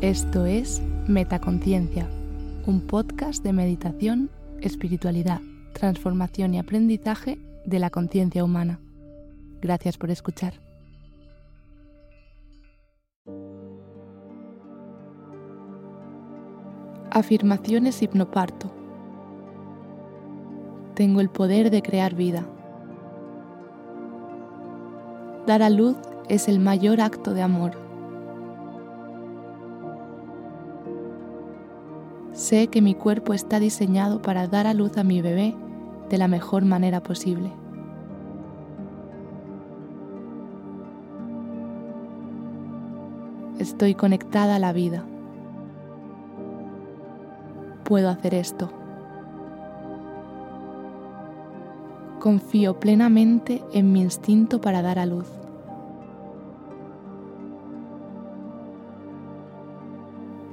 Esto es Metaconciencia, un podcast de meditación, espiritualidad, transformación y aprendizaje de la conciencia humana. Gracias por escuchar. Afirmaciones hipnoparto. Tengo el poder de crear vida. Dar a luz es el mayor acto de amor. Sé que mi cuerpo está diseñado para dar a luz a mi bebé de la mejor manera posible. Estoy conectada a la vida. Puedo hacer esto. Confío plenamente en mi instinto para dar a luz.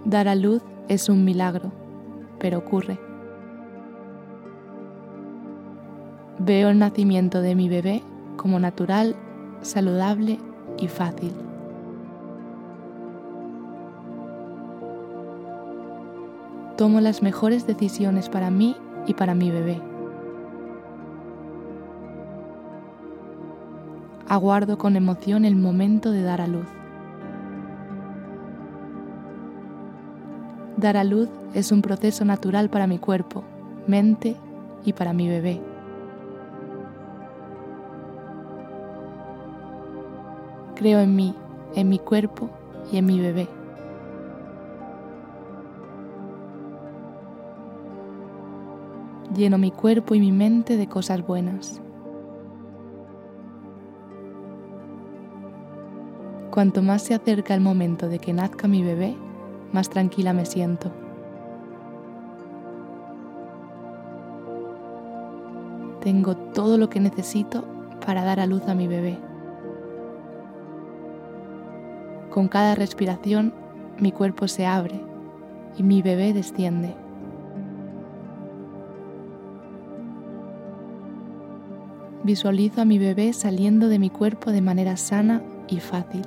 Dar a luz es un milagro, pero ocurre. Veo el nacimiento de mi bebé como natural, saludable y fácil. Tomo las mejores decisiones para mí y para mi bebé. Aguardo con emoción el momento de dar a luz. Dar a luz es un proceso natural para mi cuerpo, mente y para mi bebé. Creo en mí, en mi cuerpo y en mi bebé. Lleno mi cuerpo y mi mente de cosas buenas. Cuanto más se acerca el momento de que nazca mi bebé, más tranquila me siento. Tengo todo lo que necesito para dar a luz a mi bebé. Con cada respiración mi cuerpo se abre y mi bebé desciende. Visualizo a mi bebé saliendo de mi cuerpo de manera sana y fácil.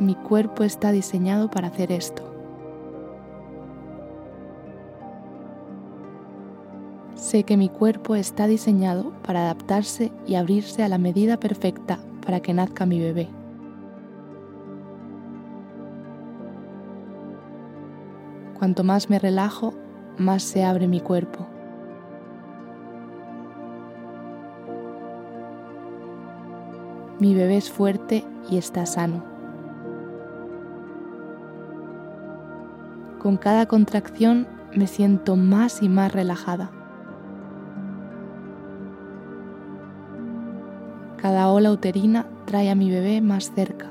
Mi cuerpo está diseñado para hacer esto. Sé que mi cuerpo está diseñado para adaptarse y abrirse a la medida perfecta para que nazca mi bebé. Cuanto más me relajo, más se abre mi cuerpo. Mi bebé es fuerte y está sano. Con cada contracción me siento más y más relajada. Cada ola uterina trae a mi bebé más cerca.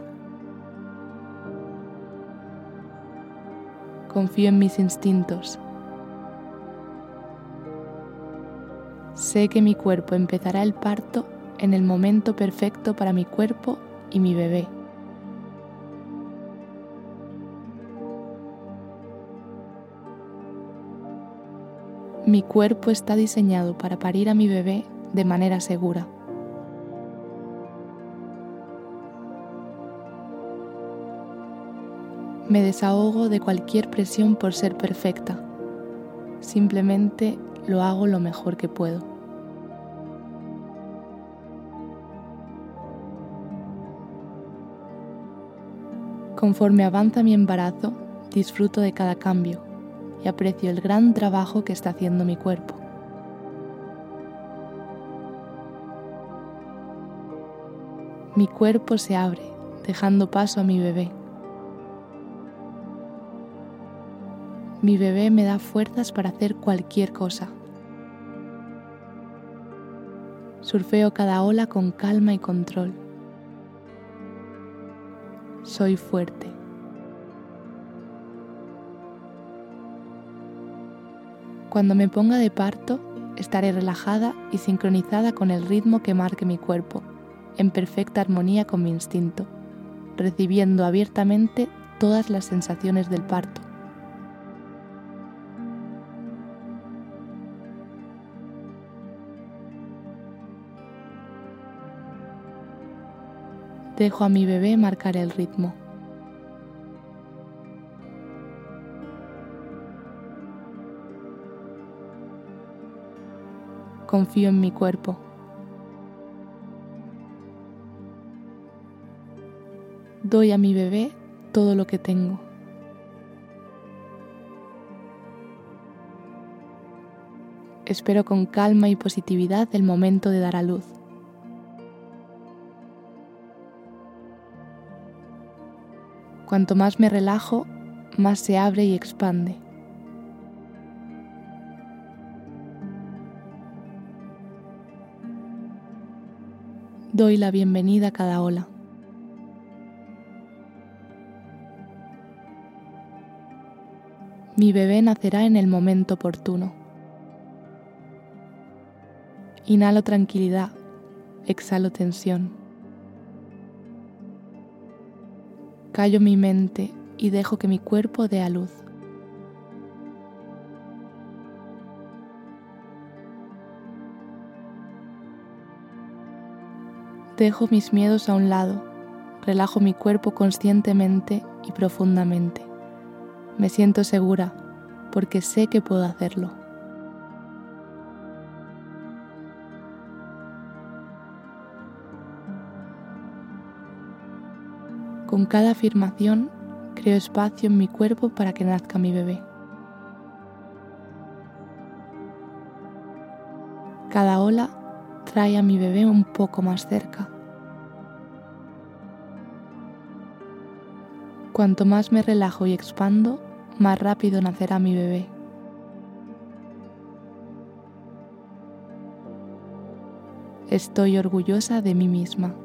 Confío en mis instintos. Sé que mi cuerpo empezará el parto en el momento perfecto para mi cuerpo y mi bebé. Mi cuerpo está diseñado para parir a mi bebé de manera segura. Me desahogo de cualquier presión por ser perfecta. Simplemente lo hago lo mejor que puedo. Conforme avanza mi embarazo, disfruto de cada cambio y aprecio el gran trabajo que está haciendo mi cuerpo. Mi cuerpo se abre, dejando paso a mi bebé. Mi bebé me da fuerzas para hacer cualquier cosa. Surfeo cada ola con calma y control. Soy fuerte. Cuando me ponga de parto, estaré relajada y sincronizada con el ritmo que marque mi cuerpo, en perfecta armonía con mi instinto, recibiendo abiertamente todas las sensaciones del parto. Dejo a mi bebé marcar el ritmo. Confío en mi cuerpo. Doy a mi bebé todo lo que tengo. Espero con calma y positividad el momento de dar a luz. Cuanto más me relajo, más se abre y expande. Doy la bienvenida a cada ola. Mi bebé nacerá en el momento oportuno. Inhalo tranquilidad, exhalo tensión. Callo mi mente y dejo que mi cuerpo dé a luz. Dejo mis miedos a un lado, relajo mi cuerpo conscientemente y profundamente. Me siento segura porque sé que puedo hacerlo. Con cada afirmación creo espacio en mi cuerpo para que nazca mi bebé. Cada ola trae a mi bebé un poco más cerca. Cuanto más me relajo y expando, más rápido nacerá mi bebé. Estoy orgullosa de mí misma.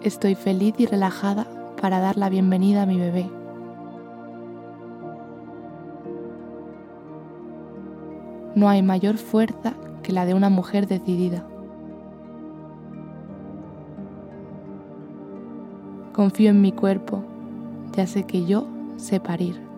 Estoy feliz y relajada para dar la bienvenida a mi bebé. No hay mayor fuerza que la de una mujer decidida. Confío en mi cuerpo, ya sé que yo sé parir.